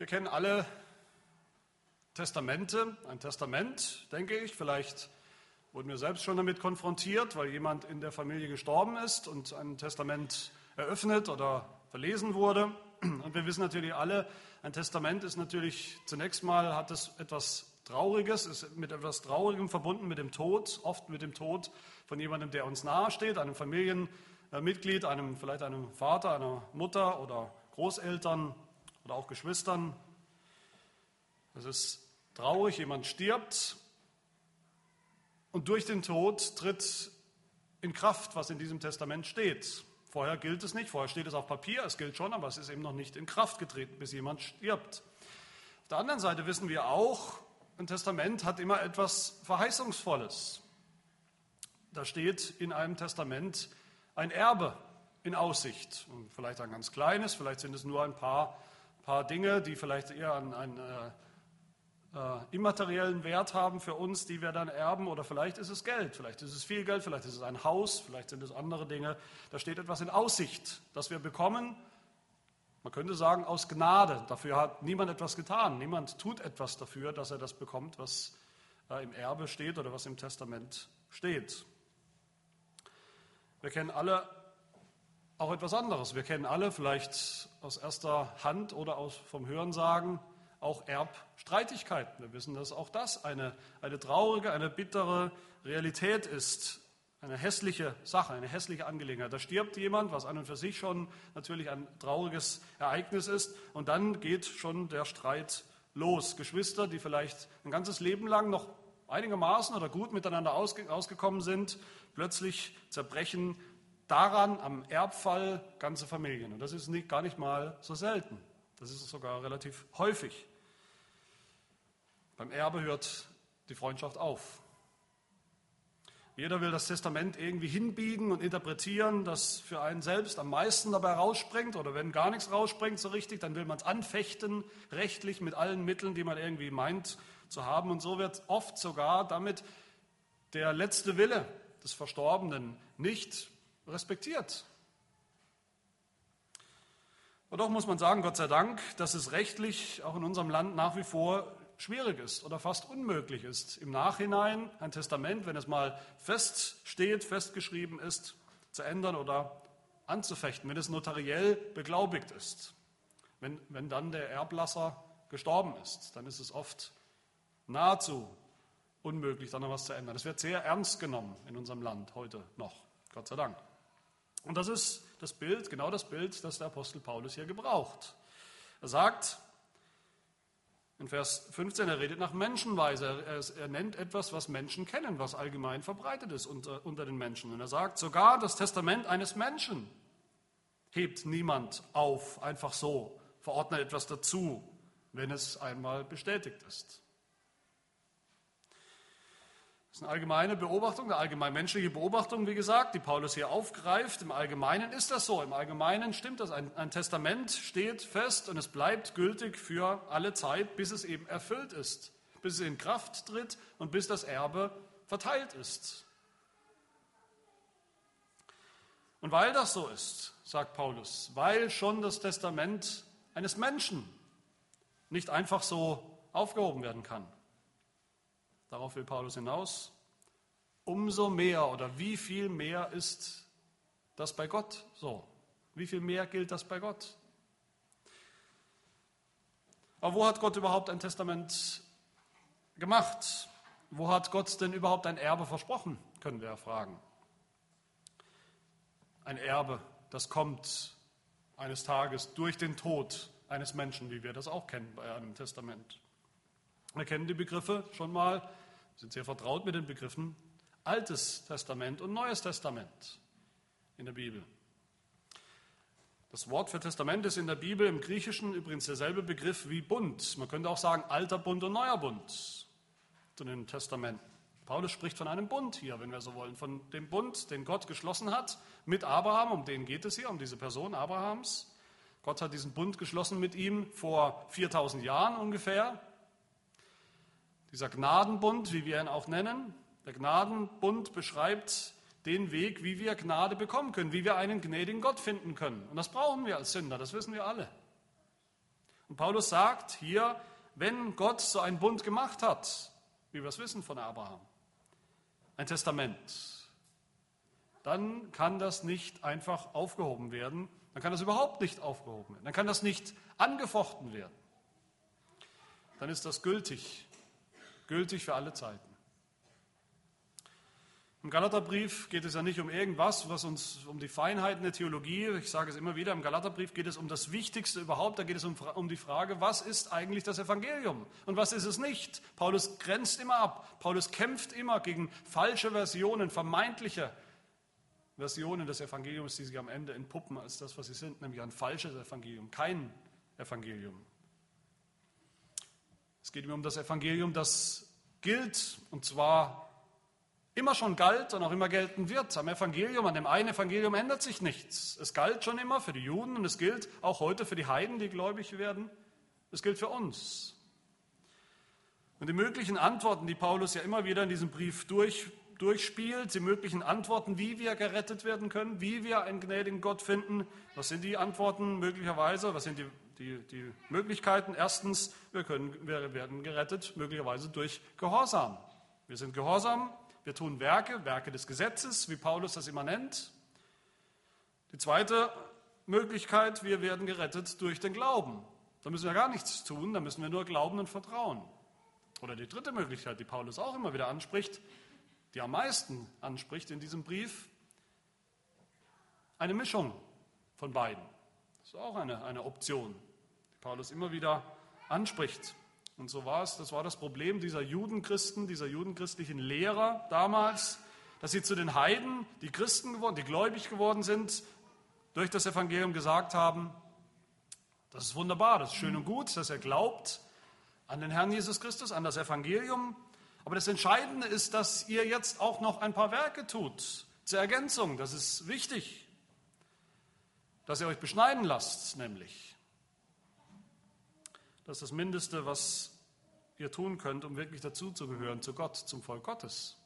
Wir kennen alle Testamente. Ein Testament, denke ich, vielleicht wurden wir selbst schon damit konfrontiert, weil jemand in der Familie gestorben ist und ein Testament eröffnet oder verlesen wurde. Und wir wissen natürlich alle, ein Testament ist natürlich zunächst mal hat es etwas Trauriges, ist mit etwas Traurigem verbunden, mit dem Tod, oft mit dem Tod von jemandem, der uns nahesteht, einem Familienmitglied, einem, vielleicht einem Vater, einer Mutter oder Großeltern oder auch Geschwistern. Es ist traurig, jemand stirbt und durch den Tod tritt in Kraft, was in diesem Testament steht. Vorher gilt es nicht, vorher steht es auf Papier, es gilt schon, aber es ist eben noch nicht in Kraft getreten, bis jemand stirbt. Auf der anderen Seite wissen wir auch, ein Testament hat immer etwas Verheißungsvolles. Da steht in einem Testament ein Erbe in Aussicht. Und vielleicht ein ganz kleines, vielleicht sind es nur ein paar, paar Dinge, die vielleicht eher an einen äh, äh, immateriellen Wert haben für uns, die wir dann erben. Oder vielleicht ist es Geld, vielleicht ist es viel Geld, vielleicht ist es ein Haus, vielleicht sind es andere Dinge. Da steht etwas in Aussicht, das wir bekommen. Man könnte sagen, aus Gnade. Dafür hat niemand etwas getan. Niemand tut etwas dafür, dass er das bekommt, was äh, im Erbe steht oder was im Testament steht. Wir kennen alle auch etwas anderes. Wir kennen alle vielleicht aus erster Hand oder aus, vom Hörensagen auch Erbstreitigkeiten. Wir wissen, dass auch das eine, eine traurige, eine bittere Realität ist, eine hässliche Sache, eine hässliche Angelegenheit. Da stirbt jemand, was an und für sich schon natürlich ein trauriges Ereignis ist, und dann geht schon der Streit los. Geschwister, die vielleicht ein ganzes Leben lang noch einigermaßen oder gut miteinander ausgekommen sind, plötzlich zerbrechen daran am Erbfall ganze Familien. Und das ist nicht, gar nicht mal so selten. Das ist sogar relativ häufig. Beim Erbe hört die Freundschaft auf. Jeder will das Testament irgendwie hinbiegen und interpretieren, dass für einen selbst am meisten dabei rausspringt oder wenn gar nichts rausspringt so richtig, dann will man es anfechten, rechtlich mit allen Mitteln, die man irgendwie meint zu haben. Und so wird oft sogar damit der letzte Wille des Verstorbenen nicht respektiert. Und doch muss man sagen, Gott sei Dank, dass es rechtlich auch in unserem Land nach wie vor schwierig ist oder fast unmöglich ist, im Nachhinein ein Testament, wenn es mal feststeht, festgeschrieben ist, zu ändern oder anzufechten, wenn es notariell beglaubigt ist. Wenn, wenn dann der Erblasser gestorben ist, dann ist es oft nahezu unmöglich, dann noch was zu ändern. Das wird sehr ernst genommen in unserem Land heute noch, Gott sei Dank. Und das ist das Bild, genau das Bild, das der Apostel Paulus hier gebraucht. Er sagt in Vers 15, er redet nach Menschenweise. Er, er nennt etwas, was Menschen kennen, was allgemein verbreitet ist unter, unter den Menschen. Und er sagt, sogar das Testament eines Menschen hebt niemand auf, einfach so, verordnet etwas dazu, wenn es einmal bestätigt ist. Das ist eine allgemeine Beobachtung, eine allgemein menschliche Beobachtung, wie gesagt, die Paulus hier aufgreift. Im Allgemeinen ist das so. Im Allgemeinen stimmt das. Ein, ein, Testament steht fest und es bleibt gültig für alle Zeit, bis es eben erfüllt ist, bis es in Kraft tritt und bis das Erbe verteilt ist. Und weil das so ist, sagt Paulus, weil schon das Testament eines Menschen nicht einfach so aufgehoben werden kann, Darauf will Paulus hinaus. Umso mehr oder wie viel mehr ist das bei Gott so? Wie viel mehr gilt das bei Gott? Aber wo hat Gott überhaupt ein Testament gemacht? Wo hat Gott denn überhaupt ein Erbe versprochen, können wir ja fragen. Ein Erbe, das kommt eines Tages durch den Tod eines Menschen, wie wir das auch kennen bei einem Testament. Wir kennen die Begriffe schon mal sind sehr vertraut mit den Begriffen Altes Testament und Neues Testament in der Bibel. Das Wort für Testament ist in der Bibel im Griechischen übrigens derselbe Begriff wie Bund. Man könnte auch sagen alter Bund und neuer Bund zu den Testamenten. Paulus spricht von einem Bund hier, wenn wir so wollen, von dem Bund, den Gott geschlossen hat mit Abraham, um den geht es hier, um diese Person Abrahams. Gott hat diesen Bund geschlossen mit ihm vor 4000 Jahren ungefähr. Dieser Gnadenbund, wie wir ihn auch nennen, der Gnadenbund beschreibt den Weg, wie wir Gnade bekommen können, wie wir einen gnädigen Gott finden können. Und das brauchen wir als Sünder, das wissen wir alle. Und Paulus sagt hier, wenn Gott so einen Bund gemacht hat, wie wir es wissen von Abraham, ein Testament, dann kann das nicht einfach aufgehoben werden, dann kann das überhaupt nicht aufgehoben werden, dann kann das nicht angefochten werden. Dann ist das gültig, gültig für alle Zeiten. Im Galaterbrief geht es ja nicht um irgendwas, was uns um die Feinheiten der Theologie, ich sage es immer wieder, im Galaterbrief geht es um das Wichtigste überhaupt, da geht es um, um die Frage, was ist eigentlich das Evangelium und was ist es nicht. Paulus grenzt immer ab, Paulus kämpft immer gegen falsche Versionen, vermeintliche Versionen des Evangeliums, die sich am Ende entpuppen als das, was sie sind, nämlich ein falsches Evangelium, kein Evangelium. Es geht ihm um das Evangelium, das gilt, und zwar immer schon galt und auch immer gelten wird. Am Evangelium, an dem einen Evangelium ändert sich nichts. Es galt schon immer für die Juden und es gilt auch heute für die Heiden, die gläubig werden. Es gilt für uns. Und die möglichen Antworten, die Paulus ja immer wieder in diesem Brief durch, durchspielt, die möglichen Antworten, wie wir gerettet werden können, wie wir einen gnädigen Gott finden, was sind die Antworten möglicherweise, was sind die, die, die Möglichkeiten? Erstens, wir, können, wir werden gerettet möglicherweise durch Gehorsam. Wir sind gehorsam wir tun Werke, Werke des Gesetzes, wie Paulus das immer nennt. Die zweite Möglichkeit, wir werden gerettet durch den Glauben. Da müssen wir gar nichts tun, da müssen wir nur glauben und vertrauen. Oder die dritte Möglichkeit, die Paulus auch immer wieder anspricht, die am meisten anspricht in diesem Brief, eine Mischung von beiden. Das ist auch eine, eine Option, Paulus immer wieder anspricht. Und so war es, das war das Problem dieser Judenchristen, dieser judenchristlichen Lehrer damals, dass sie zu den Heiden, die Christen geworden, die gläubig geworden sind, durch das Evangelium gesagt haben, das ist wunderbar, das ist schön und gut, dass er glaubt an den Herrn Jesus Christus, an das Evangelium. Aber das Entscheidende ist, dass ihr jetzt auch noch ein paar Werke tut zur Ergänzung. Das ist wichtig, dass ihr euch beschneiden lasst, nämlich. Das ist das Mindeste, was ihr tun könnt, um wirklich dazuzugehören zu Gott, zum Volk Gottes.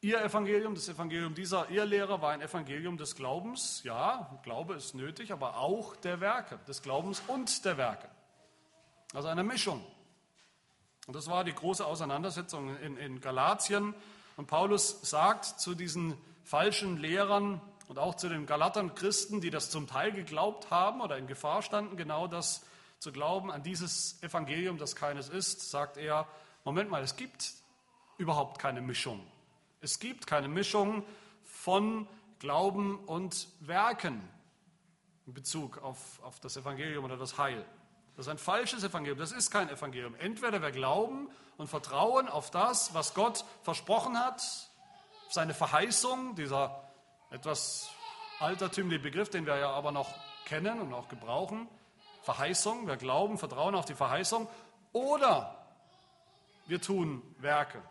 Ihr Evangelium, das Evangelium dieser Irrlehrer war ein Evangelium des Glaubens. Ja, Glaube ist nötig, aber auch der Werke, des Glaubens und der Werke. Also eine Mischung. Und das war die große Auseinandersetzung in, in Galatien. Und Paulus sagt zu diesen falschen Lehrern, und auch zu den Galatern Christen, die das zum Teil geglaubt haben oder in Gefahr standen, genau das zu glauben, an dieses Evangelium, das keines ist, sagt er, Moment mal, es gibt überhaupt keine Mischung. Es gibt keine Mischung von Glauben und Werken in Bezug auf, auf das Evangelium oder das Heil. Das ist ein falsches Evangelium, das ist kein Evangelium. Entweder wir glauben und vertrauen auf das, was Gott versprochen hat, seine Verheißung, dieser etwas altertümliche Begriff, den wir ja aber noch kennen und auch gebrauchen. Verheißung, wir glauben, vertrauen auf die Verheißung. Oder wir tun Werke.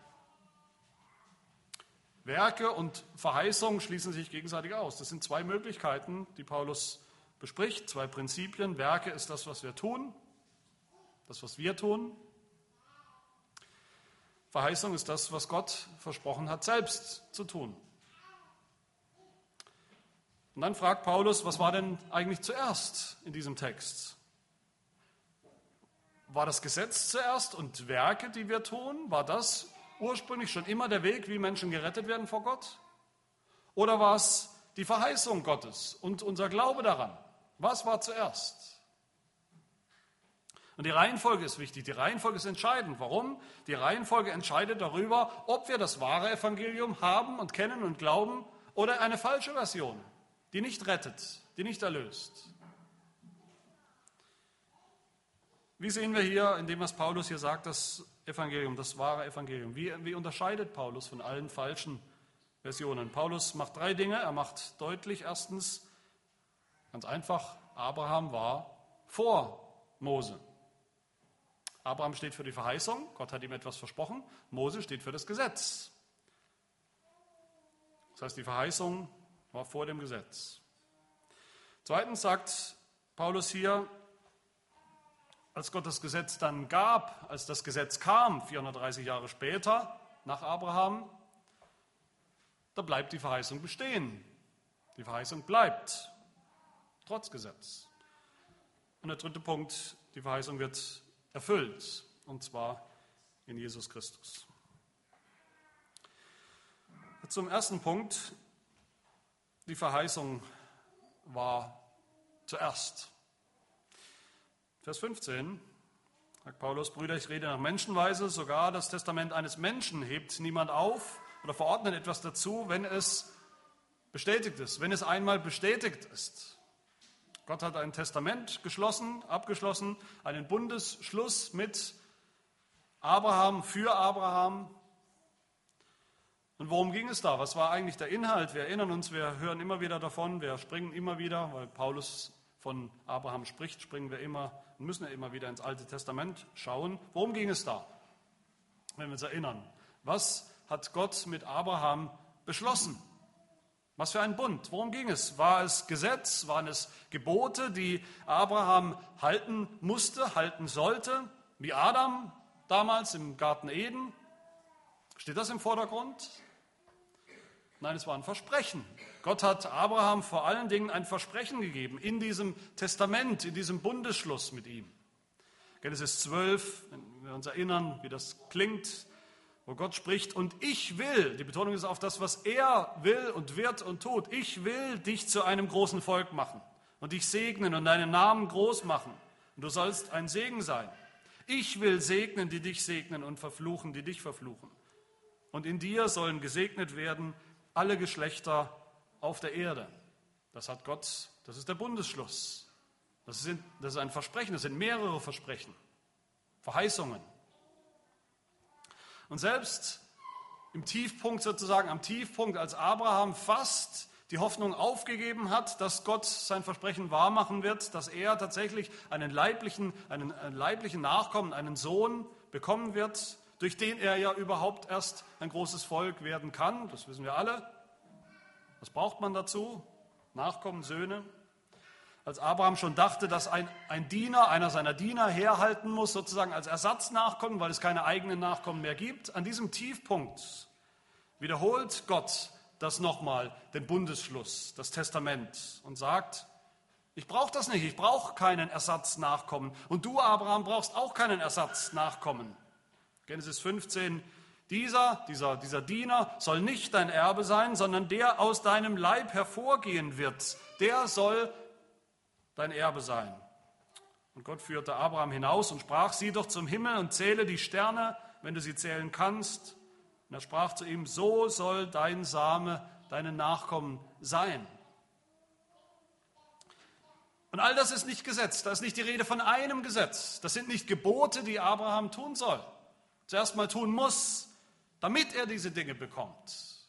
Werke und Verheißung schließen sich gegenseitig aus. Das sind zwei Möglichkeiten, die Paulus bespricht, zwei Prinzipien. Werke ist das, was wir tun, das, was wir tun. Verheißung ist das, was Gott versprochen hat, selbst zu tun. Und dann fragt Paulus, was war denn eigentlich zuerst in diesem Text? War das Gesetz zuerst und Werke, die wir tun? War das ursprünglich schon immer der Weg, wie Menschen gerettet werden vor Gott? Oder war es die Verheißung Gottes und unser Glaube daran? Was war zuerst? Und die Reihenfolge ist wichtig. Die Reihenfolge ist entscheidend. Warum? Die Reihenfolge entscheidet darüber, ob wir das wahre Evangelium haben und kennen und glauben oder eine falsche Version die nicht rettet, die nicht erlöst. Wie sehen wir hier in dem, was Paulus hier sagt, das Evangelium, das wahre Evangelium? Wie, wie unterscheidet Paulus von allen falschen Versionen? Paulus macht drei Dinge. Er macht deutlich, erstens, ganz einfach, Abraham war vor Mose. Abraham steht für die Verheißung, Gott hat ihm etwas versprochen. Mose steht für das Gesetz. Das heißt, die Verheißung war vor dem Gesetz. Zweitens sagt Paulus hier, als Gott das Gesetz dann gab, als das Gesetz kam, 430 Jahre später nach Abraham, da bleibt die Verheißung bestehen. Die Verheißung bleibt. trotz Gesetz. Und der dritte Punkt, die Verheißung wird erfüllt, und zwar in Jesus Christus. Zum ersten Punkt, die Verheißung war zuerst. Vers 15 sagt Paulus, Brüder, ich rede nach Menschenweise, sogar das Testament eines Menschen hebt niemand auf oder verordnet etwas dazu, wenn es bestätigt ist, wenn es einmal bestätigt ist. Gott hat ein Testament geschlossen, abgeschlossen, einen Bundesschluss mit Abraham für Abraham. Und worum ging es da? Was war eigentlich der Inhalt? Wir erinnern uns, wir hören immer wieder davon, wir springen immer wieder, weil Paulus von Abraham spricht, springen wir immer und müssen ja immer wieder ins Alte Testament schauen. Worum ging es da? Wenn wir uns erinnern. Was hat Gott mit Abraham beschlossen? Was für ein Bund? Worum ging es? War es Gesetz? Waren es Gebote, die Abraham halten musste, halten sollte? Wie Adam damals im Garten Eden? Steht das im Vordergrund? Nein, es war ein Versprechen. Gott hat Abraham vor allen Dingen ein Versprechen gegeben in diesem Testament, in diesem Bundesschluss mit ihm. Genesis 12, wenn wir uns erinnern, wie das klingt, wo Gott spricht, und ich will, die Betonung ist auf das, was er will und wird und tut, ich will dich zu einem großen Volk machen und dich segnen und deinen Namen groß machen. Und du sollst ein Segen sein. Ich will segnen, die dich segnen und verfluchen, die dich verfluchen. Und in dir sollen gesegnet werden alle Geschlechter auf der Erde. Das hat Gott, das ist der Bundesschluss. Das, sind, das ist ein Versprechen, das sind mehrere Versprechen, Verheißungen. Und selbst im Tiefpunkt sozusagen, am Tiefpunkt, als Abraham fast die Hoffnung aufgegeben hat, dass Gott sein Versprechen wahrmachen wird, dass er tatsächlich einen leiblichen, einen, einen leiblichen Nachkommen, einen Sohn bekommen wird, durch den er ja überhaupt erst ein großes Volk werden kann. Das wissen wir alle. Was braucht man dazu? Nachkommen, Söhne als Abraham schon dachte, dass ein, ein Diener, einer seiner Diener herhalten muss, sozusagen als Ersatznachkommen, weil es keine eigenen Nachkommen mehr gibt, an diesem Tiefpunkt wiederholt Gott das nochmal, den Bundesschluss, das Testament und sagt, ich brauche das nicht, ich brauche keinen Ersatznachkommen. Und du, Abraham, brauchst auch keinen Ersatznachkommen. Genesis 15, dieser, dieser, dieser Diener soll nicht dein Erbe sein, sondern der aus deinem Leib hervorgehen wird. Der soll dein Erbe sein. Und Gott führte Abraham hinaus und sprach, sieh doch zum Himmel und zähle die Sterne, wenn du sie zählen kannst. Und er sprach zu ihm, so soll dein Same, deine Nachkommen sein. Und all das ist nicht Gesetz, da ist nicht die Rede von einem Gesetz. Das sind nicht Gebote, die Abraham tun soll. Zuerst mal tun muss, damit er diese Dinge bekommt.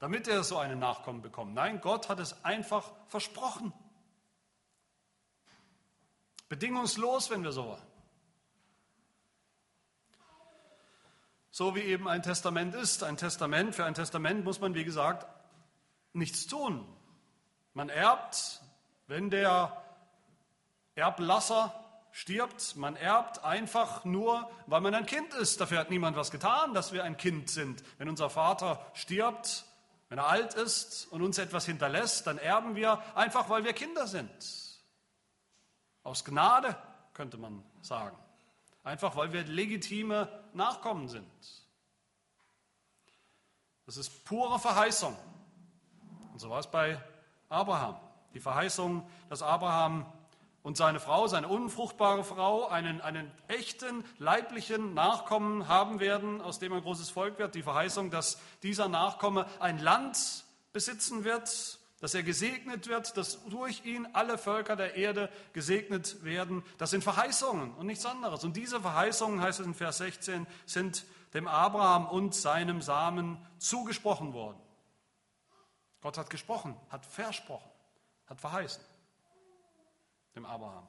Damit er so einen Nachkommen bekommt. Nein, Gott hat es einfach versprochen. Bedingungslos, wenn wir so wollen. So wie eben ein Testament ist. Ein Testament, für ein Testament muss man, wie gesagt, nichts tun. Man erbt, wenn der Erblasser stirbt. Man erbt einfach nur, weil man ein Kind ist. Dafür hat niemand was getan, dass wir ein Kind sind. Wenn unser Vater stirbt, wenn er alt ist und uns etwas hinterlässt, dann erben wir einfach, weil wir Kinder sind. Aus Gnade, könnte man sagen. Einfach weil wir legitime Nachkommen sind. Das ist pure Verheißung. Und so war es bei Abraham. Die Verheißung, dass Abraham und seine Frau, seine unfruchtbare Frau, einen, einen echten leiblichen Nachkommen haben werden, aus dem ein großes Volk wird. Die Verheißung, dass dieser Nachkomme ein Land besitzen wird, dass er gesegnet wird, dass durch ihn alle Völker der Erde gesegnet werden. Das sind Verheißungen und nichts anderes. Und diese Verheißungen, heißt es in Vers 16, sind dem Abraham und seinem Samen zugesprochen worden. Gott hat gesprochen, hat versprochen, hat verheißen dem Abraham.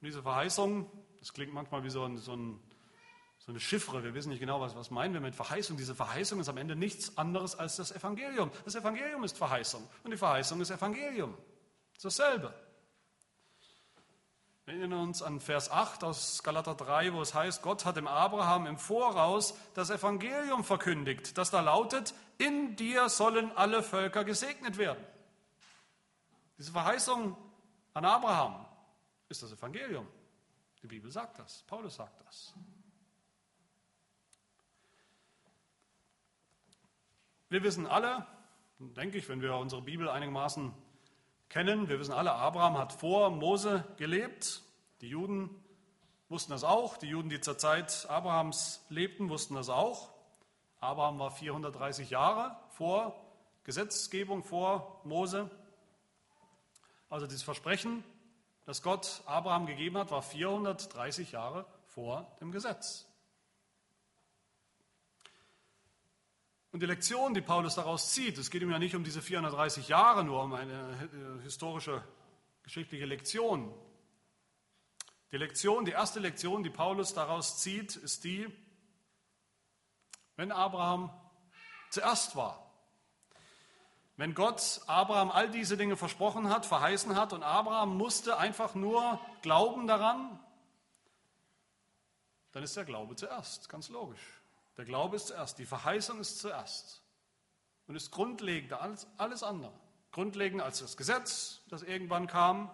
Und diese Verheißung, das klingt manchmal wie so ein, so ein so eine Chiffre. Wir wissen nicht genau, was, was meinen wir mit Verheißung. Diese Verheißung ist am Ende nichts anderes als das Evangelium. Das Evangelium ist Verheißung und die Verheißung ist Evangelium. Ist dasselbe. Wir erinnern uns an Vers 8 aus Galater 3, wo es heißt, Gott hat dem Abraham im Voraus das Evangelium verkündigt, das da lautet, in dir sollen alle Völker gesegnet werden. Diese Verheißung an Abraham ist das Evangelium. Die Bibel sagt das, Paulus sagt das. Wir wissen alle, denke ich, wenn wir unsere Bibel einigermaßen kennen, wir wissen alle, Abraham hat vor Mose gelebt. Die Juden wussten das auch. Die Juden, die zur Zeit Abrahams lebten, wussten das auch. Abraham war 430 Jahre vor Gesetzgebung, vor Mose. Also dieses Versprechen, das Gott Abraham gegeben hat, war 430 Jahre vor dem Gesetz. Und die Lektion, die Paulus daraus zieht, es geht ihm ja nicht um diese 430 Jahre, nur um eine äh, historische, geschichtliche Lektion. Die Lektion, die erste Lektion, die Paulus daraus zieht, ist die, wenn Abraham zuerst war, wenn Gott Abraham all diese Dinge versprochen hat, verheißen hat und Abraham musste einfach nur glauben daran, dann ist der Glaube zuerst, ganz logisch. Der Glaube ist zuerst, die Verheißung ist zuerst und ist grundlegender als alles andere. Grundlegender als das Gesetz, das irgendwann kam.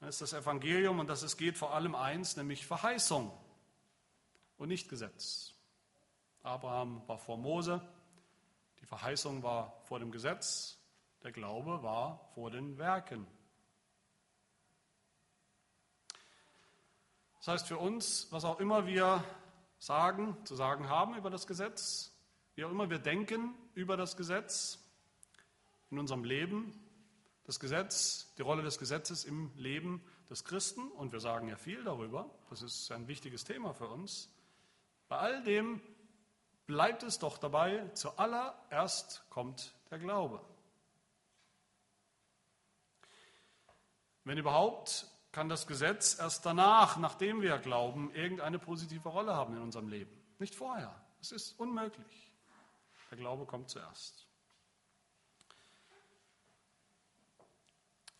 Dann ist das Evangelium und das es geht vor allem eins, nämlich Verheißung und nicht Gesetz. Abraham war vor Mose, Verheißung war vor dem Gesetz, der Glaube war vor den Werken. Das heißt für uns, was auch immer wir sagen, zu sagen haben über das Gesetz, wie auch immer wir denken über das Gesetz in unserem Leben, das Gesetz, die Rolle des Gesetzes im Leben des Christen, und wir sagen ja viel darüber, das ist ein wichtiges Thema für uns, bei all dem bleibt es doch dabei, zuallererst kommt der Glaube. Wenn überhaupt, kann das Gesetz erst danach, nachdem wir glauben, irgendeine positive Rolle haben in unserem Leben. Nicht vorher. Es ist unmöglich. Der Glaube kommt zuerst.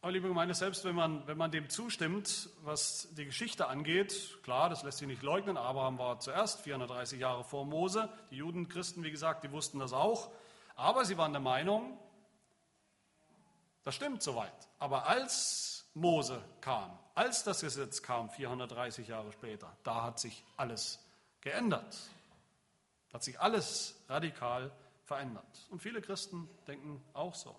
Aber liebe Gemeinde, selbst wenn man, wenn man dem zustimmt, was die Geschichte angeht, klar, das lässt sich nicht leugnen, Abraham war zuerst 430 Jahre vor Mose, die Juden, Christen, wie gesagt, die wussten das auch, aber sie waren der Meinung, das stimmt soweit. Aber als Mose kam, als das Gesetz kam, 430 Jahre später, da hat sich alles geändert. Da hat sich alles radikal verändert. Und viele Christen denken auch so.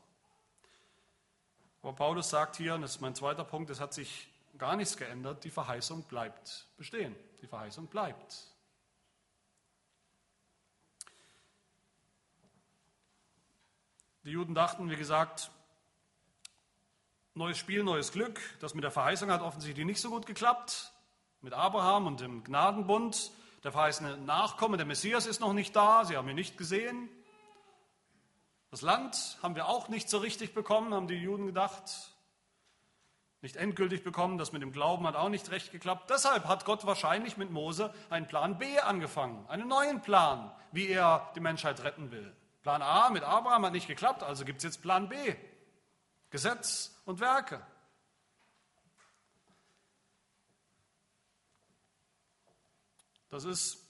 Aber Paulus sagt hier, und das ist mein zweiter Punkt, es hat sich gar nichts geändert, die Verheißung bleibt bestehen. Die Verheißung bleibt. Die Juden dachten, wie gesagt, Neues Spiel, neues Glück. Das mit der Verheißung hat offensichtlich nicht so gut geklappt. Mit Abraham und dem Gnadenbund. Der verheißene Nachkomme, der Messias ist noch nicht da. Sie haben ihn nicht gesehen. Das Land haben wir auch nicht so richtig bekommen, haben die Juden gedacht. Nicht endgültig bekommen. Das mit dem Glauben hat auch nicht recht geklappt. Deshalb hat Gott wahrscheinlich mit Mose einen Plan B angefangen. Einen neuen Plan, wie er die Menschheit retten will. Plan A mit Abraham hat nicht geklappt, also gibt es jetzt Plan B. Gesetz und Werke. Das ist,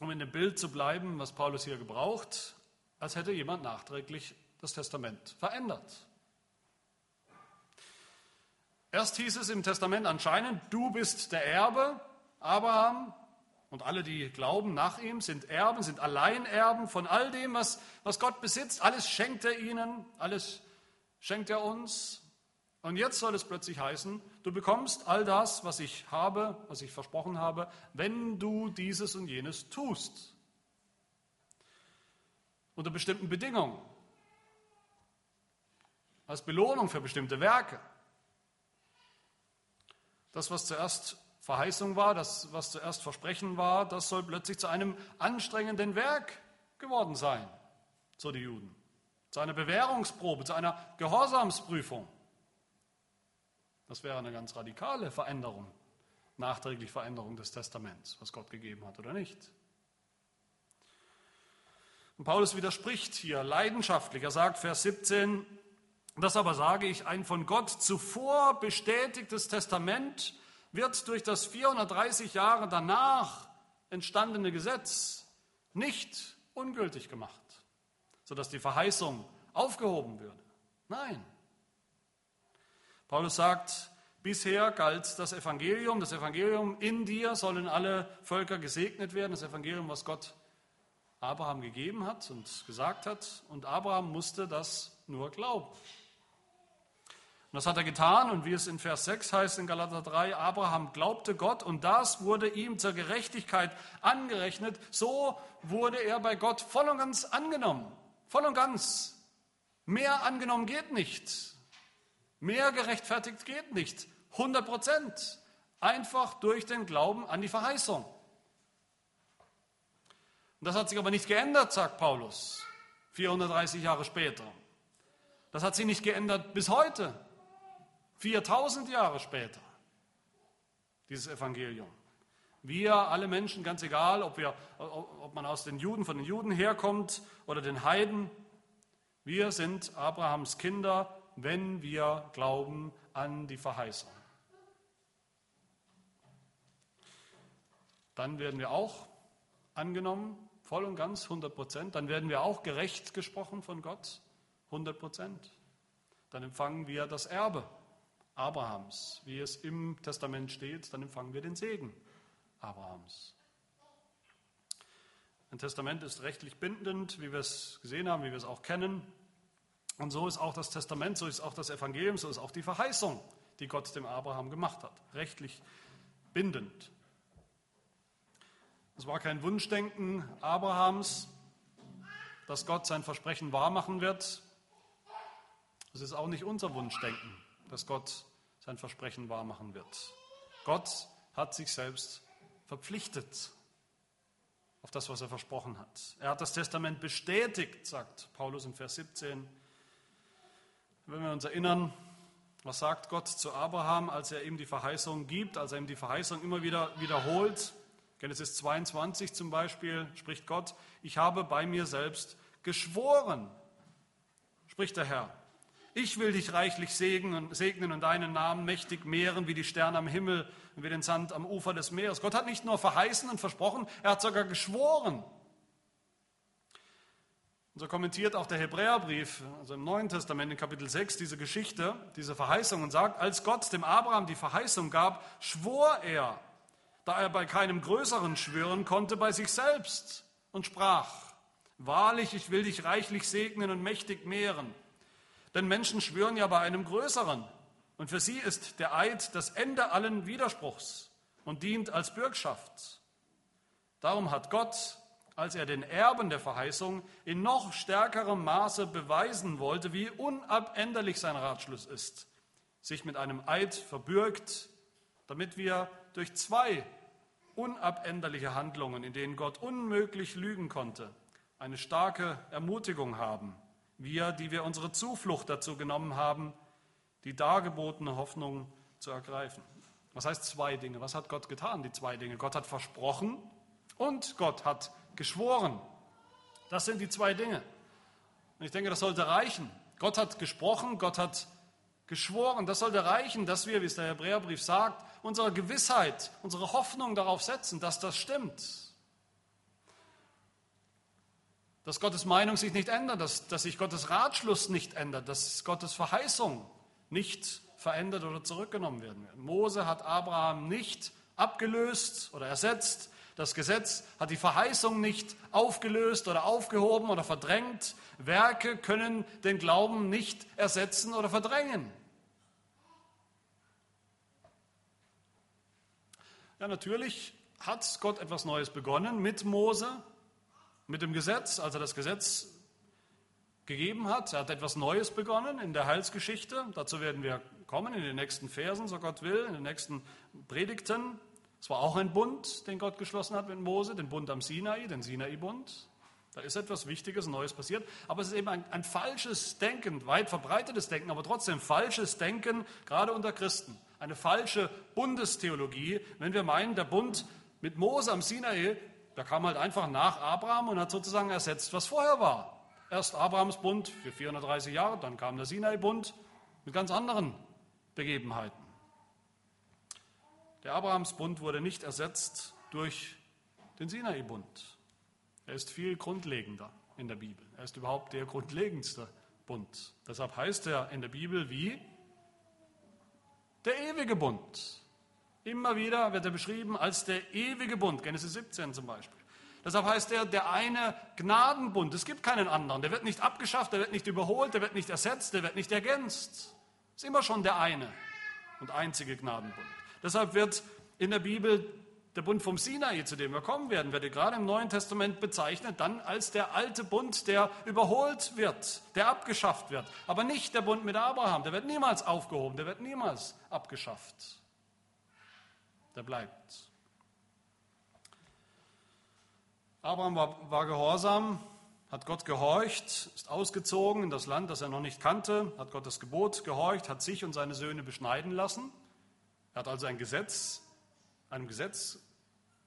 um in dem Bild zu bleiben, was Paulus hier gebraucht, als hätte jemand nachträglich das Testament verändert. Erst hieß es im Testament anscheinend, du bist der Erbe, Abraham, und alle, die glauben nach ihm, sind Erben, sind Alleinerben von all dem, was, was Gott besitzt. Alles schenkt er ihnen, alles schenkt er uns. Und jetzt soll es plötzlich heißen, du bekommst all das, was ich habe, was ich versprochen habe, wenn du dieses und jenes tust. Unter bestimmten Bedingungen. Als Belohnung für bestimmte Werke. Das, was zuerst Verheißung war, das, was zuerst Versprechen war, das soll plötzlich zu einem anstrengenden Werk geworden sein, so die Juden zu einer Bewährungsprobe, zu einer Gehorsamsprüfung. Das wäre eine ganz radikale Veränderung, nachträglich Veränderung des Testaments, was Gott gegeben hat oder nicht. Und Paulus widerspricht hier leidenschaftlich. Er sagt, Vers 17, das aber sage ich, ein von Gott zuvor bestätigtes Testament wird durch das 430 Jahre danach entstandene Gesetz nicht ungültig gemacht sodass die Verheißung aufgehoben würde. Nein, Paulus sagt, bisher galt das Evangelium, das Evangelium in dir sollen alle Völker gesegnet werden, das Evangelium, was Gott Abraham gegeben hat und gesagt hat. Und Abraham musste das nur glauben. Und das hat er getan und wie es in Vers 6 heißt in Galater 3, Abraham glaubte Gott und das wurde ihm zur Gerechtigkeit angerechnet. So wurde er bei Gott voll und ganz angenommen. Voll und ganz. Mehr angenommen geht nicht. Mehr gerechtfertigt geht nicht. 100 Prozent. Einfach durch den Glauben an die Verheißung. Das hat sich aber nicht geändert, sagt Paulus, 430 Jahre später. Das hat sich nicht geändert bis heute. 4000 Jahre später, dieses Evangelium. Wir, alle Menschen, ganz egal, ob, wir, ob man aus den Juden, von den Juden herkommt oder den Heiden, wir sind Abrahams Kinder, wenn wir glauben an die Verheißung. Dann werden wir auch angenommen, voll und ganz, 100 Prozent. Dann werden wir auch gerecht gesprochen von Gott, 100 Prozent. Dann empfangen wir das Erbe Abrahams, wie es im Testament steht, dann empfangen wir den Segen Abrahams. Ein Testament ist rechtlich bindend, wie wir es gesehen haben, wie wir es auch kennen. Und so ist auch das Testament, so ist auch das Evangelium, so ist auch die Verheißung, die Gott dem Abraham gemacht hat, rechtlich bindend. Es war kein Wunschdenken Abrahams, dass Gott sein Versprechen wahrmachen wird. Es ist auch nicht unser Wunschdenken dass Gott sein Versprechen wahrmachen wird. Gott hat sich selbst verpflichtet auf das, was er versprochen hat. Er hat das Testament bestätigt, sagt Paulus in Vers 17. Wenn wir uns erinnern, was sagt Gott zu Abraham, als er ihm die Verheißung gibt, als er ihm die Verheißung immer wieder wiederholt? Genesis 22 zum Beispiel spricht Gott, ich habe bei mir selbst geschworen, spricht der Herr. Ich will dich reichlich segnen, und deinen Namen mächtig mehren wie die Sterne am Himmel und wie den Sand am Ufer des Meeres. Gott hat nicht nur verheißen und versprochen, er hat sogar geschworen. Und so kommentiert auch der Hebräerbrief, also im Neuen Testament in Kapitel 6, diese Geschichte, diese Verheißung und sagt, als Gott dem Abraham die Verheißung gab, schwor er, da er bei keinem Größeren schwören konnte, bei sich selbst und sprach, wahrlich, ich will dich reichlich segnen und mächtig mehren. Denn Menschen schwören ja bei einem Größeren. Und für sie ist der Eid das Ende allen Widerspruchs und dient als Bürgschaft. Darum hat Gott, als er den Erben der Verheißung in noch stärkerem Maße beweisen wollte, wie unabänderlich sein Ratschluss ist, sich mit einem Eid verbürgt, damit wir durch zwei unabänderliche Handlungen, in denen Gott unmöglich lügen konnte, eine starke Ermutigung haben wir, die wir unsere Zuflucht dazu genommen haben, die dargebotene Hoffnung zu ergreifen. Was heißt zwei Dinge? Was hat Gott getan, die zwei Dinge? Gott hat versprochen und Gott hat geschworen. Das sind die zwei Dinge. Und ich denke, das sollte reichen. Gott hat gesprochen, Gott hat geschworen. Das sollte reichen, dass wir, wie es der Hebräerbrief sagt, unsere Gewissheit, unsere Hoffnung darauf setzen, dass das stimmt dass Gottes Meinung sich nicht ändert, dass, dass sich Gottes Ratschluss nicht ändert, dass Gottes Verheißung nicht verändert oder zurückgenommen werden wird. Mose hat Abraham nicht abgelöst oder ersetzt. Das Gesetz hat die Verheißung nicht aufgelöst oder aufgehoben oder verdrängt. Werke können den Glauben nicht ersetzen oder verdrängen. Ja, natürlich hat Gott etwas Neues begonnen mit Mose, mit dem Gesetz, als er das Gesetz gegeben hat. Er hat etwas Neues begonnen in der Heilsgeschichte. Dazu werden wir kommen in den nächsten Versen, so Gott will, in den nächsten Predigten. Es war auch ein Bund, den Gott geschlossen hat mit Mose, den Bund am Sinai, den Sinai-Bund. Da ist etwas Wichtiges, Neues passiert. Aber es ist eben ein, ein falsches Denken, weit verbreitetes Denken, aber trotzdem falsches Denken, gerade unter Christen. Eine falsche Bundestheologie, wenn wir meinen, der Bund mit Mose am Sinai der kam halt einfach nach Abraham und hat sozusagen ersetzt, was vorher war. Erst Abrahams Bund für 430 Jahre, dann kam der Sinai-Bund mit ganz anderen Begebenheiten. Der Abrahamsbund wurde nicht ersetzt durch den Sinai-Bund. Er ist viel grundlegender in der Bibel. Er ist überhaupt der grundlegendste Bund. Deshalb heißt er in der Bibel wie Der ewige Bund. Immer wieder wird er beschrieben als der ewige Bund, Genesis 17 zum Beispiel. Deshalb heißt er der eine Gnadenbund. Es gibt keinen anderen. Der wird nicht abgeschafft, der wird nicht überholt, der wird nicht ersetzt, der wird nicht ergänzt. Es ist immer schon der eine und einzige Gnadenbund. Deshalb wird in der Bibel der Bund vom Sinai, zu dem wir kommen werden, wird gerade im Neuen Testament bezeichnet, dann als der alte Bund, der überholt wird, der abgeschafft wird. Aber nicht der Bund mit Abraham, der wird niemals aufgehoben, der wird niemals abgeschafft der bleibt. Abraham war, war, gehorsam, hat Gott gehorcht, ist ausgezogen in das Land, das er noch nicht kannte, hat Gottes Gebot gehorcht, hat sich und seine Söhne beschneiden lassen. Er hat also ein Gesetz, einem Gesetz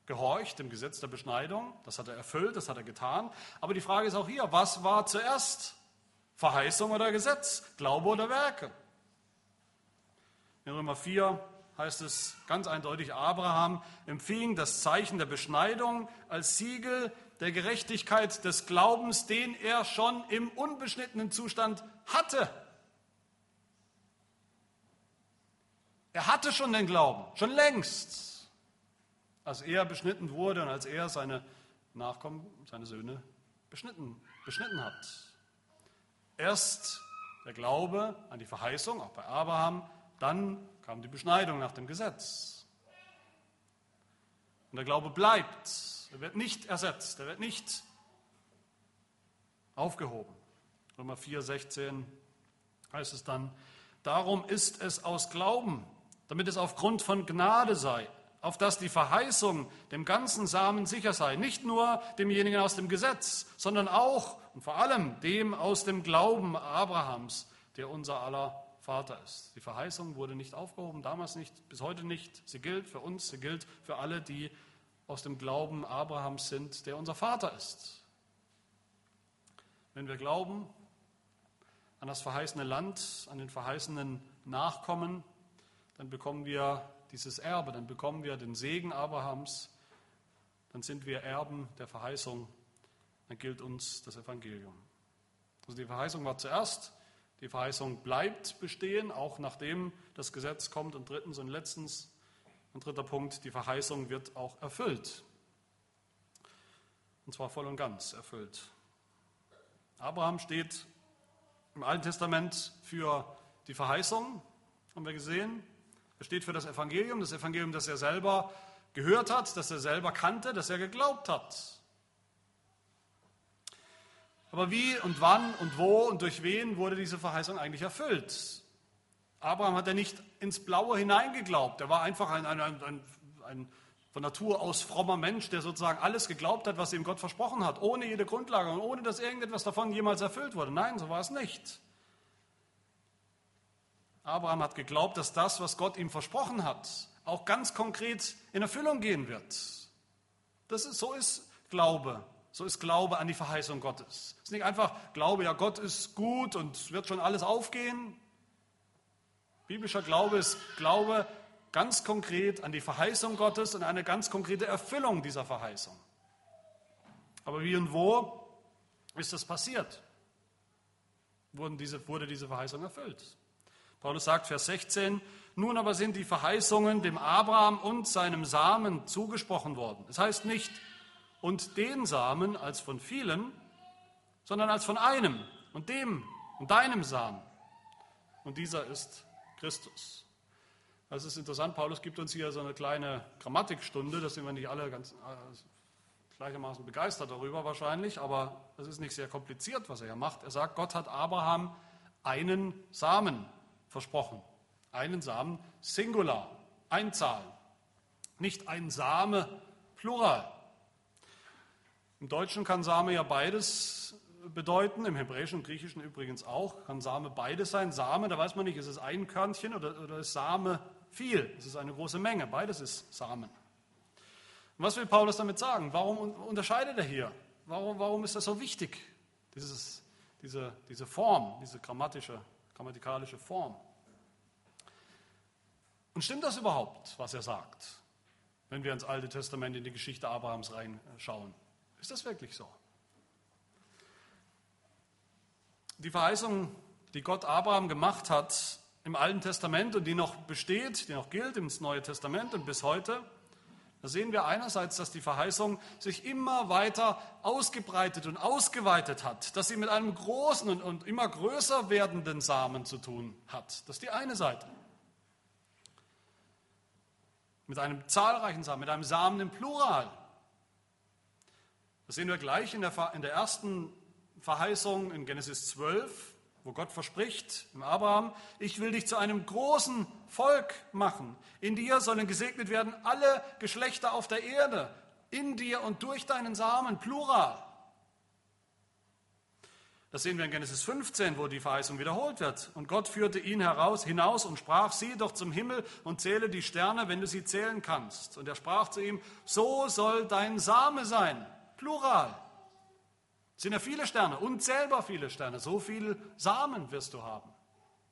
gehorcht, dem Gesetz der Beschneidung. Das hat er erfüllt, das hat er getan. Aber die Frage ist auch hier, was war zuerst? Verheißung oder Gesetz? Glaube oder Werke? In Römer 4 heißt es ganz eindeutig, Abraham empfing das Zeichen der Beschneidung als Siegel der Gerechtigkeit des Glaubens, den er schon im unbeschnittenen Zustand hatte. Er hatte schon den Glauben, schon längst, als er beschnitten wurde und als er seine Nachkommen, seine Söhne beschnitten, beschnitten hat. Erst der Glaube an die Verheißung, auch bei Abraham, dann kam die Beschneidung nach dem Gesetz. Und der Glaube bleibt. Er wird nicht ersetzt. Er wird nicht aufgehoben. Römer 4, 16 heißt es dann, darum ist es aus Glauben, damit es aufgrund von Gnade sei, auf dass die Verheißung dem ganzen Samen sicher sei, nicht nur demjenigen aus dem Gesetz, sondern auch und vor allem dem aus dem Glauben Abrahams, der unser aller Vater ist. Die Verheißung wurde nicht aufgehoben, damals nicht, bis heute nicht. Sie gilt für uns, sie gilt für alle, die aus dem Glauben Abrahams sind, der unser Vater ist. Wenn wir glauben an das verheißene Land, an den verheißenen Nachkommen, dann bekommen wir dieses Erbe, dann bekommen wir den Segen Abrahams, dann sind wir Erben der Verheißung, dann gilt uns das Evangelium. Also die Verheißung war zuerst die Verheißung bleibt bestehen, auch nachdem das Gesetz kommt. Und drittens und letztens, ein dritter Punkt, die Verheißung wird auch erfüllt. Und zwar voll und ganz erfüllt. Abraham steht im Alten Testament für die Verheißung, haben wir gesehen. Er steht für das Evangelium, das Evangelium, das er selber gehört hat, das er selber kannte, das er geglaubt hat. Aber wie und wann und wo und durch wen wurde diese Verheißung eigentlich erfüllt? Abraham hat ja nicht ins Blaue hineingeglaubt. Er war einfach ein, ein, ein, ein, von Natur aus frommer Mensch, der sozusagen alles geglaubt hat, was ihm Gott versprochen hat, ohne jede Grundlage und ohne dass irgendetwas davon jemals erfüllt wurde. Nein, so war es nicht. Abraham hat geglaubt, dass das, was Gott ihm versprochen hat, auch ganz konkret in Erfüllung gehen wird. Das ist, so ist Glaube. So ist Glaube an die Verheißung Gottes. Es ist nicht einfach Glaube, ja, Gott ist gut und wird schon alles aufgehen. Biblischer Glaube ist Glaube ganz konkret an die Verheißung Gottes und eine ganz konkrete Erfüllung dieser Verheißung. Aber wie und wo ist das passiert? Wurden diese, wurde diese Verheißung erfüllt? Paulus sagt, Vers 16, nun aber sind die Verheißungen dem Abraham und seinem Samen zugesprochen worden. Es das heißt nicht, und den Samen als von vielen, sondern als von einem und dem und deinem Samen. Und dieser ist Christus. Das ist interessant, Paulus gibt uns hier so eine kleine Grammatikstunde, da sind wir nicht alle ganz äh, gleichermaßen begeistert darüber wahrscheinlich, aber es ist nicht sehr kompliziert, was er hier macht. Er sagt, Gott hat Abraham einen Samen versprochen. Einen Samen Singular, Einzahl. Nicht ein Same Plural. Im Deutschen kann Same ja beides bedeuten, im Hebräischen und Griechischen übrigens auch, kann Same beides sein. Same, da weiß man nicht, ist es ein Körnchen oder, oder ist Same viel? Es ist eine große Menge, beides ist Samen. Was will Paulus damit sagen? Warum unterscheidet er hier? Warum, warum ist das so wichtig, dieses, diese, diese Form, diese grammatische, grammatikalische Form? Und stimmt das überhaupt, was er sagt, wenn wir ins Alte Testament in die Geschichte Abrahams reinschauen? Ist das wirklich so? Die Verheißung, die Gott Abraham gemacht hat, im Alten Testament und die noch besteht, die noch gilt ins Neue Testament und bis heute, da sehen wir einerseits, dass die Verheißung sich immer weiter ausgebreitet und ausgeweitet hat, dass sie mit einem großen und, immer größer werdenden Samen zu tun hat. Das ist die eine Seite. Mit einem zahlreichen Samen, mit einem Samen im Plural. Das sehen wir gleich in der, in der ersten Verheißung in Genesis 12, wo Gott verspricht im Abraham, ich will dich zu einem großen Volk machen. In dir sollen gesegnet werden alle Geschlechter auf der Erde, in dir und durch deinen Samen, plural. Das sehen wir in Genesis 15, wo die Verheißung wiederholt wird. Und Gott führte ihn heraus, hinaus und sprach, sieh doch zum Himmel und zähle die Sterne, wenn du sie zählen kannst. Und er sprach zu ihm, so soll dein Same sein, plural. Sind ja viele Sterne, unzählbar viele Sterne. So viele Samen wirst du haben.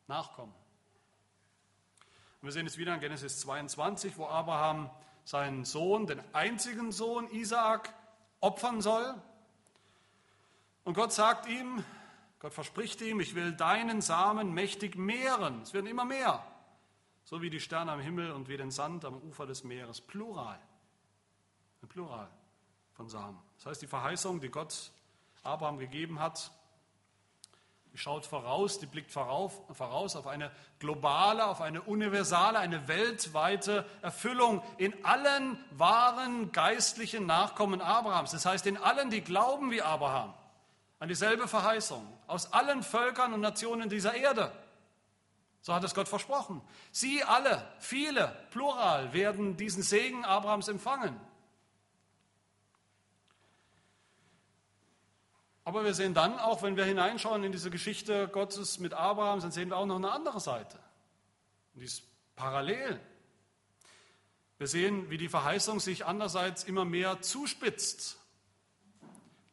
Nachkommen. Und wir sehen es wieder in Genesis 22, wo Abraham seinen Sohn, den einzigen Sohn Isaak, opfern soll. Und Gott sagt ihm, Gott verspricht ihm, ich will deinen Samen mächtig mehren. Es werden immer mehr. So wie die Sterne am Himmel und wie den Sand am Ufer des Meeres. Plural. Ein Plural von Samen. Das heißt, die Verheißung, die Gott Abraham gegeben hat. Die schaut voraus, die blickt voraus auf eine globale, auf eine universale, eine weltweite Erfüllung in allen wahren geistlichen Nachkommen Abrahams. Das heißt, in allen, die glauben wie Abraham, an dieselbe Verheißung, aus allen Völkern und Nationen dieser Erde. So hat es Gott versprochen. Sie alle, viele, plural, werden diesen Segen Abrahams empfangen. Aber wir sehen dann auch, wenn wir hineinschauen in diese Geschichte Gottes mit Abraham, dann sehen wir auch noch eine andere Seite. Und die ist parallel. Wir sehen, wie die Verheißung sich andererseits immer mehr zuspitzt,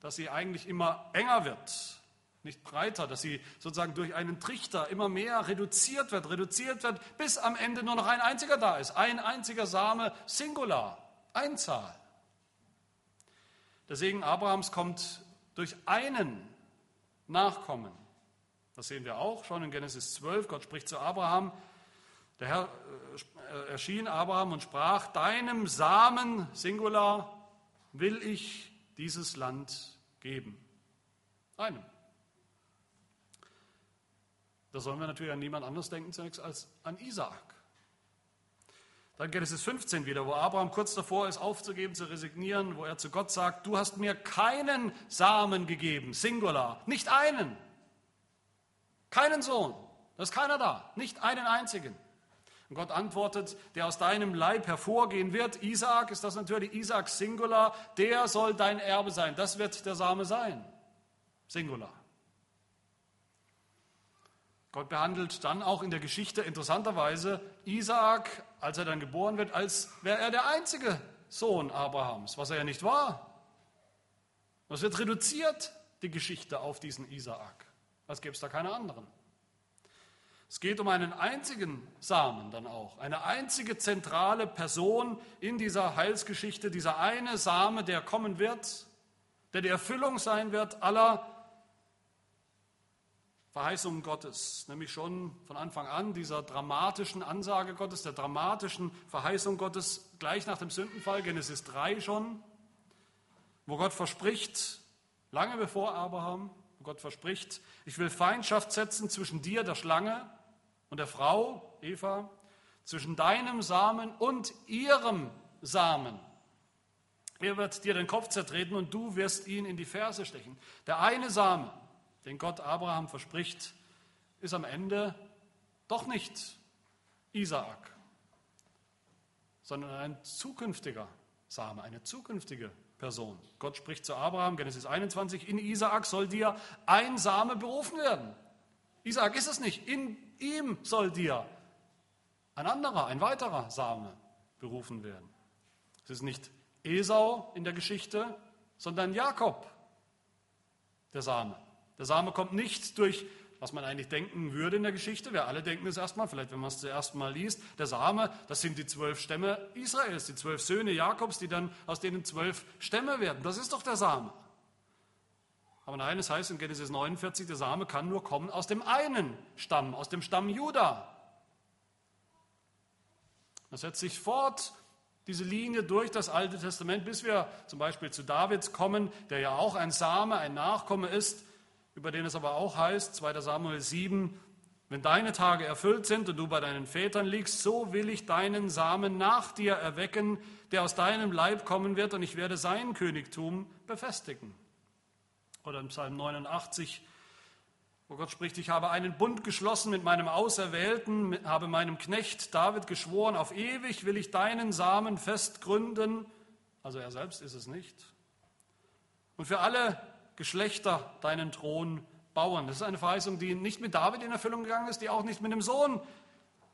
dass sie eigentlich immer enger wird, nicht breiter, dass sie sozusagen durch einen Trichter immer mehr reduziert wird, reduziert wird, bis am Ende nur noch ein einziger da ist, ein einziger Same, Singular, Einzahl. Der Segen Abrahams kommt durch einen Nachkommen. Das sehen wir auch schon in Genesis 12. Gott spricht zu Abraham. Der Herr äh, erschien Abraham und sprach, deinem Samen, Singular, will ich dieses Land geben. Einem. Da sollen wir natürlich an niemand anders denken zunächst als an Isaak. Dann Genesis 15 wieder, wo Abraham kurz davor ist, aufzugeben, zu resignieren, wo er zu Gott sagt, du hast mir keinen Samen gegeben, Singular, nicht einen, keinen Sohn, da ist keiner da, nicht einen einzigen. Und Gott antwortet, der aus deinem Leib hervorgehen wird, Isaak ist das natürlich, Isaak Singular, der soll dein Erbe sein, das wird der Same sein, Singular. Gott behandelt dann auch in der Geschichte interessanterweise Isaak, als er dann geboren wird, als wäre er der einzige Sohn Abrahams, was er ja nicht war. Es wird reduziert, die Geschichte auf diesen Isaak, als gäbe es da keine anderen. Es geht um einen einzigen Samen dann auch, eine einzige zentrale Person in dieser Heilsgeschichte, dieser eine Same, der kommen wird, der die Erfüllung sein wird aller Verheißungen Gottes, nämlich schon von Anfang an dieser dramatischen Ansage Gottes, der dramatischen Verheißung Gottes, gleich nach dem Sündenfall, Genesis 3 schon, wo Gott verspricht, lange bevor Abraham, wo Gott verspricht, ich will Feindschaft setzen zwischen dir, der Schlange, und der Frau, Eva, zwischen deinem Samen und ihrem Samen. Er wird dir den Kopf zertreten und du wirst ihn in die Ferse stechen. Der eine Samen den Gott Abraham verspricht, ist am Ende doch nicht Isaak, sondern ein zukünftiger Same, eine zukünftige Person. Gott spricht zu Abraham, Genesis 21, in Isaak soll dir ein Same berufen werden. Isaak ist es nicht, in ihm soll dir ein anderer, ein weiterer Same berufen werden. Es ist nicht Esau in der Geschichte, sondern Jakob, der Same. Der Same kommt nicht durch, was man eigentlich denken würde in der Geschichte. Wir alle denken es erstmal, vielleicht wenn man es zuerst mal liest. Der Same, das sind die zwölf Stämme Israels, die zwölf Söhne Jakobs, die dann aus denen zwölf Stämme werden. Das ist doch der Same. Aber nein, es heißt in Genesis 49, der Same kann nur kommen aus dem einen Stamm, aus dem Stamm Juda. Das setzt sich fort, diese Linie durch das Alte Testament, bis wir zum Beispiel zu Davids kommen, der ja auch ein Same, ein Nachkomme ist, über den es aber auch heißt, 2 Samuel 7, wenn deine Tage erfüllt sind und du bei deinen Vätern liegst, so will ich deinen Samen nach dir erwecken, der aus deinem Leib kommen wird, und ich werde sein Königtum befestigen. Oder im Psalm 89, wo Gott spricht, ich habe einen Bund geschlossen mit meinem Auserwählten, habe meinem Knecht David geschworen, auf ewig will ich deinen Samen festgründen. Also er selbst ist es nicht. Und für alle Geschlechter deinen Thron bauen. Das ist eine Verheißung, die nicht mit David in Erfüllung gegangen ist, die auch nicht mit dem Sohn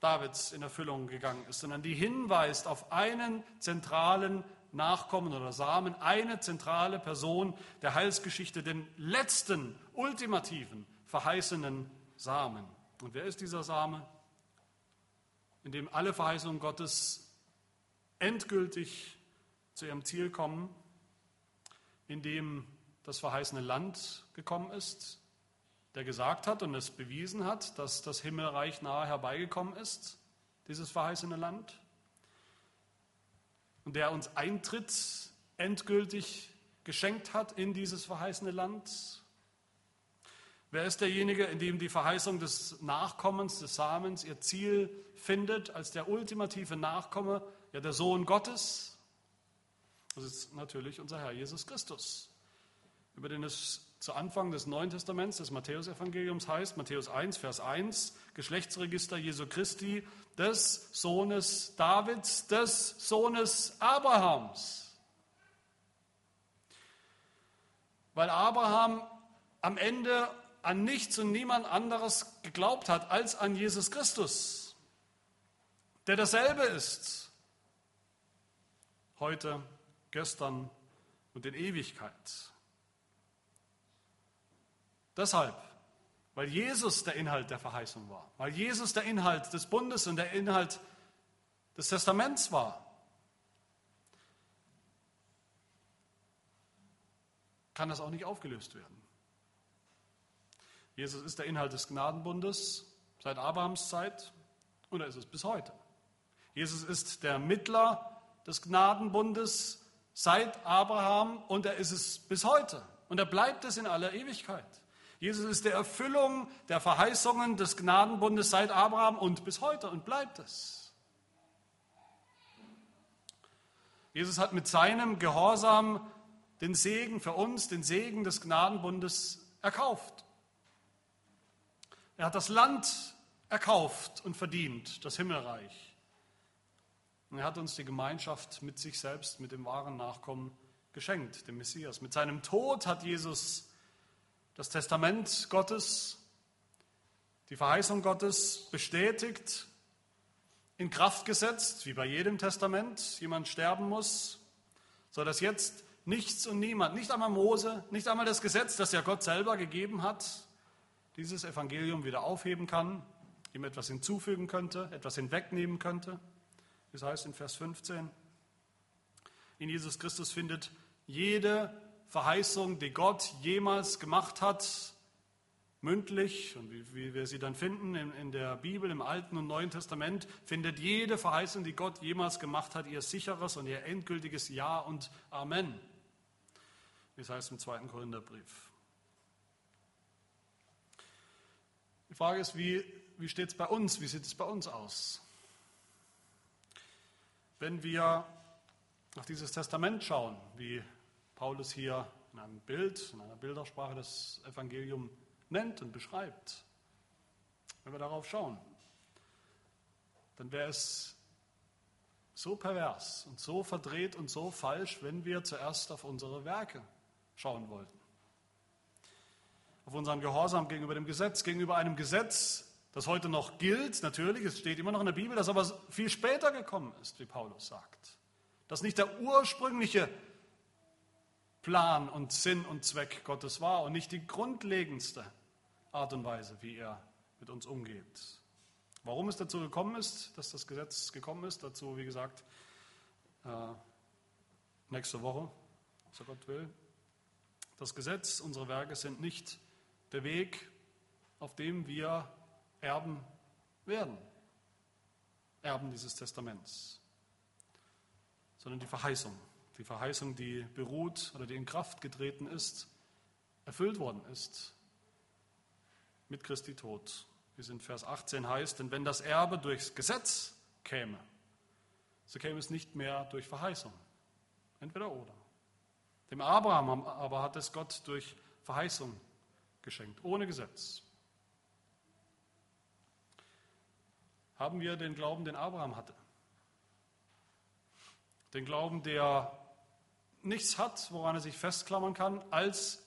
Davids in Erfüllung gegangen ist, sondern die hinweist auf einen zentralen Nachkommen oder Samen, eine zentrale Person der Heilsgeschichte, den letzten, ultimativen, verheißenen Samen. Und wer ist dieser Same? In dem alle Verheißungen Gottes endgültig zu ihrem Ziel kommen, in dem das verheißene Land gekommen ist, der gesagt hat und es bewiesen hat, dass das Himmelreich nahe herbeigekommen ist, dieses verheißene Land, und der uns Eintritt endgültig geschenkt hat in dieses verheißene Land. Wer ist derjenige, in dem die Verheißung des Nachkommens, des Samens ihr Ziel findet, als der ultimative Nachkomme, ja der Sohn Gottes? Das ist natürlich unser Herr Jesus Christus, über den es zu Anfang des Neuen Testaments, des Matthäusevangeliums heißt, Matthäus 1, Vers 1, Geschlechtsregister Jesu Christi, des Sohnes Davids, des Sohnes Abrahams. Weil Abraham am Ende an nichts und niemand anderes geglaubt hat als an Jesus Christus, der dasselbe ist, heute, gestern und in Ewigkeit. Deshalb, weil Jesus der Inhalt der Verheißung war, weil Jesus der Inhalt des Bundes und der Inhalt des Testaments war, kann das auch nicht aufgelöst werden. Jesus ist der Inhalt des Gnadenbundes seit Abrahams Zeit und er ist es bis heute. Jesus ist der Mittler des Gnadenbundes seit Abraham und er ist es bis heute und er bleibt es in aller Ewigkeit. Jesus ist der Erfüllung der Verheißungen des Gnadenbundes seit Abraham und bis heute und bleibt es. Jesus hat mit seinem Gehorsam den Segen für uns, den Segen des Gnadenbundes erkauft. Er hat das Land erkauft und verdient, das Himmelreich. Und er hat uns die Gemeinschaft mit sich selbst, mit dem wahren Nachkommen geschenkt, dem Messias. Mit seinem Tod hat Jesus das Testament Gottes, die Verheißung Gottes bestätigt, in Kraft gesetzt, wie bei jedem Testament jemand sterben muss, so dass jetzt nichts und niemand, nicht einmal Mose, nicht einmal das Gesetz, das ja Gott selber gegeben hat, dieses Evangelium wieder aufheben kann, ihm etwas hinzufügen könnte, etwas hinwegnehmen könnte. Das heißt in Vers 15, in Jesus Christus findet jede Verheißung, die Gott jemals gemacht hat, mündlich und wie, wie wir sie dann finden in, in, der Bibel, im Alten und Neuen Testament, findet jede Verheißung, die Gott jemals gemacht hat, ihr sicheres und ihr endgültiges Ja und Amen. Wie es heißt im zweiten Korintherbrief. Die Frage ist, wie, wie steht es bei uns? Wie sieht es bei uns aus? Wenn wir auf dieses Testament schauen, wie Paulus hier in einem Bild, in einer Bildersprache das Evangelium nennt und beschreibt. Wenn wir darauf schauen, dann wäre es so pervers und so verdreht und so falsch, wenn wir zuerst auf unsere Werke schauen wollten. Auf unseren Gehorsam gegenüber dem Gesetz, gegenüber einem Gesetz, das heute noch gilt, natürlich, es steht immer noch in der Bibel, das aber viel später gekommen ist, wie Paulus sagt. Das nicht der ursprüngliche Plan und Sinn und Zweck Gottes war und nicht die grundlegendste Art und Weise, wie er mit uns umgeht. Warum es dazu gekommen ist, dass das Gesetz gekommen ist, dazu, wie gesagt, äh, nächste Woche, so Gott will. Das Gesetz, unsere Werke sind nicht der Weg, auf dem wir erben werden. Erben dieses Testaments, sondern die Verheißung. Die Verheißung, die beruht oder die in Kraft getreten ist, erfüllt worden ist mit Christi Tod. Wie es in Vers 18 heißt, denn wenn das Erbe durchs Gesetz käme, so käme es nicht mehr durch Verheißung. Entweder oder. Dem Abraham aber hat es Gott durch Verheißung geschenkt, ohne Gesetz. Haben wir den Glauben, den Abraham hatte? Den Glauben, der nichts hat, woran er sich festklammern kann, als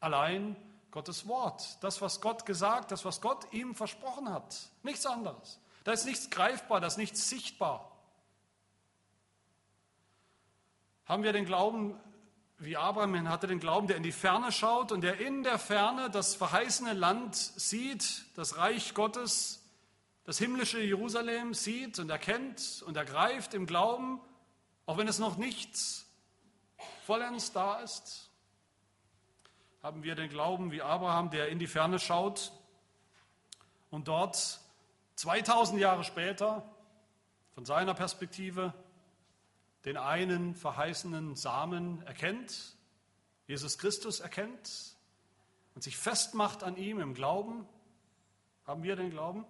allein Gottes Wort. Das, was Gott gesagt, das, was Gott ihm versprochen hat. Nichts anderes. Da ist nichts greifbar, da ist nichts sichtbar. Haben wir den Glauben, wie Abraham hatte den Glauben, der in die Ferne schaut und der in der Ferne das verheißene Land sieht, das Reich Gottes, das himmlische Jerusalem sieht und erkennt und ergreift im Glauben, auch wenn es noch nicht vollends da ist? Haben wir den Glauben wie Abraham, der in die Ferne schaut und dort 2000 Jahre später von seiner Perspektive den einen verheißenen Samen erkennt, Jesus Christus erkennt und sich festmacht an ihm im Glauben? Haben wir den Glauben?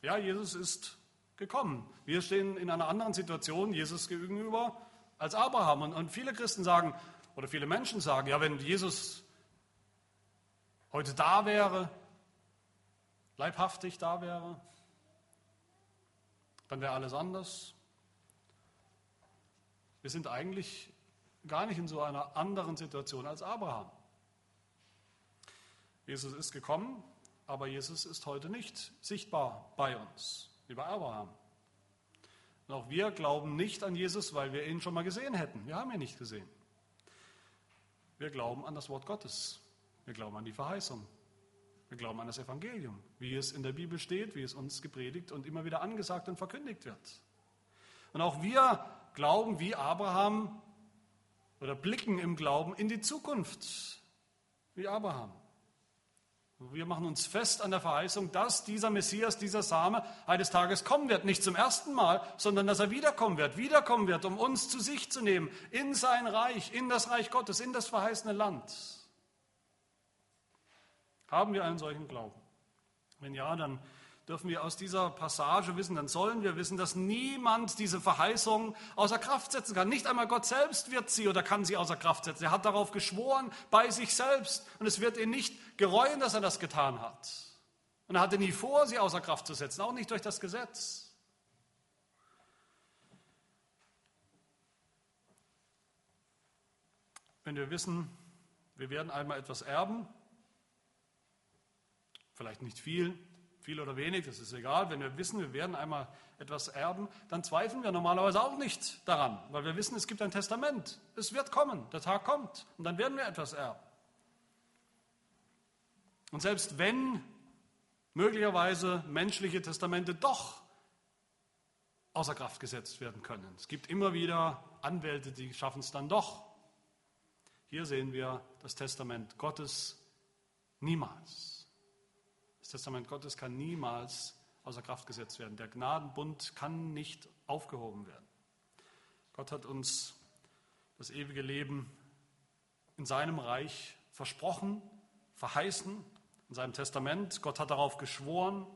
Ja, Jesus ist gekommen. Wir stehen in einer anderen Situation Jesus gegenüber als Abraham. Und, und viele Christen sagen, oder viele Menschen sagen, ja, wenn Jesus heute da wäre, leibhaftig da wäre, dann wäre alles anders. Wir sind eigentlich gar nicht in so einer anderen Situation als Abraham. Jesus ist gekommen, aber Jesus ist heute nicht sichtbar bei uns, wie bei Abraham. Und auch wir glauben nicht an Jesus, weil wir ihn schon mal gesehen hätten. Wir haben ihn nicht gesehen. Wir glauben an das Wort Gottes. Wir glauben an die Verheißung. Wir glauben an das Evangelium, wie es in der Bibel steht, wie es uns gepredigt und immer wieder angesagt und verkündigt wird. Und auch wir glauben wie Abraham oder blicken im Glauben in die Zukunft, wie Abraham. Wir machen uns fest an der Verheißung, dass dieser Messias, dieser Same eines Tages kommen wird. Nicht zum ersten Mal, sondern dass er wiederkommen wird. Wiederkommen wird, um uns zu sich zu nehmen, in sein Reich, in das Reich Gottes, in das verheißene Land. Haben wir einen solchen Glauben? Wenn ja, dann dürfen wir aus dieser Passage wissen, dann sollen wir wissen, dass niemand diese Verheißung außer Kraft setzen kann. Nicht einmal Gott selbst wird sie oder kann sie außer Kraft setzen. Er hat darauf geschworen bei sich selbst und es wird ihn nicht gereuen, dass er das getan hat. Und er hatte nie vor, sie außer Kraft zu setzen, auch nicht durch das Gesetz. Wenn wir wissen, wir werden einmal etwas erben, vielleicht nicht viel, viel oder wenig, das ist egal. Wenn wir wissen, wir werden einmal etwas erben, dann zweifeln wir normalerweise auch nicht daran, weil wir wissen, es gibt ein Testament. Es wird kommen, der Tag kommt und dann werden wir etwas erben. Und selbst wenn möglicherweise menschliche Testamente doch außer Kraft gesetzt werden können, es gibt immer wieder Anwälte, die schaffen es dann doch. Hier sehen wir das Testament Gottes niemals. Testament Gottes kann niemals außer Kraft gesetzt werden. Der Gnadenbund kann nicht aufgehoben werden. Gott hat uns das ewige Leben in seinem Reich versprochen, verheißen, in seinem Testament. Gott hat darauf geschworen.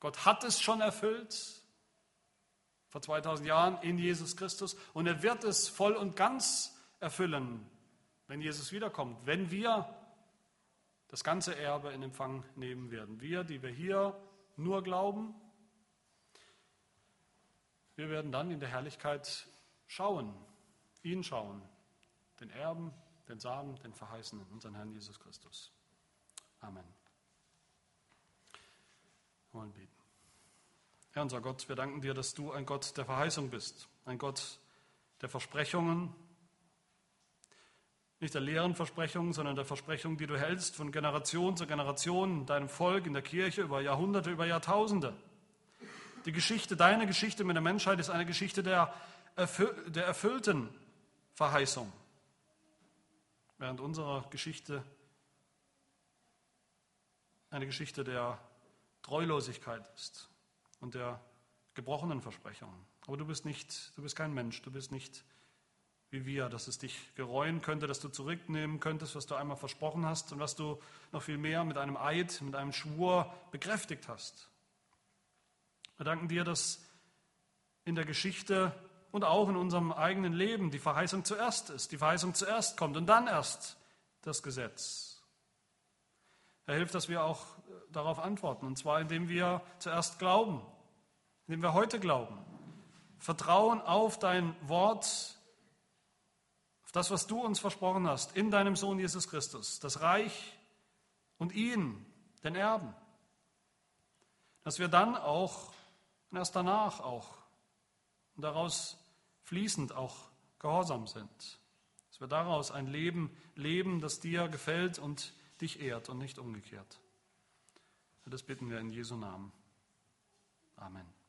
Gott hat es schon erfüllt vor 2000 Jahren in Jesus Christus und er wird es voll und ganz erfüllen, wenn Jesus wiederkommt, wenn wir das ganze Erbe in Empfang nehmen werden. Wir, die wir hier nur glauben, wir werden dann in der Herrlichkeit schauen, ihn schauen, den Erben, den Samen, den Verheißenen, unseren Herrn Jesus Christus. Amen. Wir wollen beten. Herr unser Gott, wir danken dir, dass du ein Gott der Verheißung bist, ein Gott der Versprechungen, nicht der leeren Versprechungen, sondern der Versprechung, die du hältst von Generation zu Generation in deinem Volk, in der Kirche, über Jahrhunderte, über Jahrtausende. Die Geschichte, deine Geschichte mit der Menschheit ist eine Geschichte der, der erfüllten Verheißung, während unsere Geschichte eine Geschichte der Treulosigkeit ist und der gebrochenen Versprechungen. Aber du bist nicht, du bist kein Mensch, du bist nicht wie wir, dass es dich gereuen könnte, dass du zurücknehmen könntest, was du einmal versprochen hast und was du noch viel mehr mit einem Eid, mit einem Schwur bekräftigt hast. Wir danken dir, dass in der Geschichte und auch in unserem eigenen Leben die Verheißung zuerst ist, die Verheißung zuerst kommt und dann erst das Gesetz. Er hilft, dass wir auch darauf antworten, und zwar indem wir zuerst glauben, indem wir heute glauben, vertrauen auf dein Wort, auf das, was du uns versprochen hast, in deinem Sohn Jesus Christus, das Reich und ihn, den Erben, dass wir dann auch und erst danach auch und daraus fließend auch gehorsam sind. Dass wir daraus ein Leben leben, das dir gefällt und dich ehrt und nicht umgekehrt. Das bitten wir in Jesu Namen. Amen.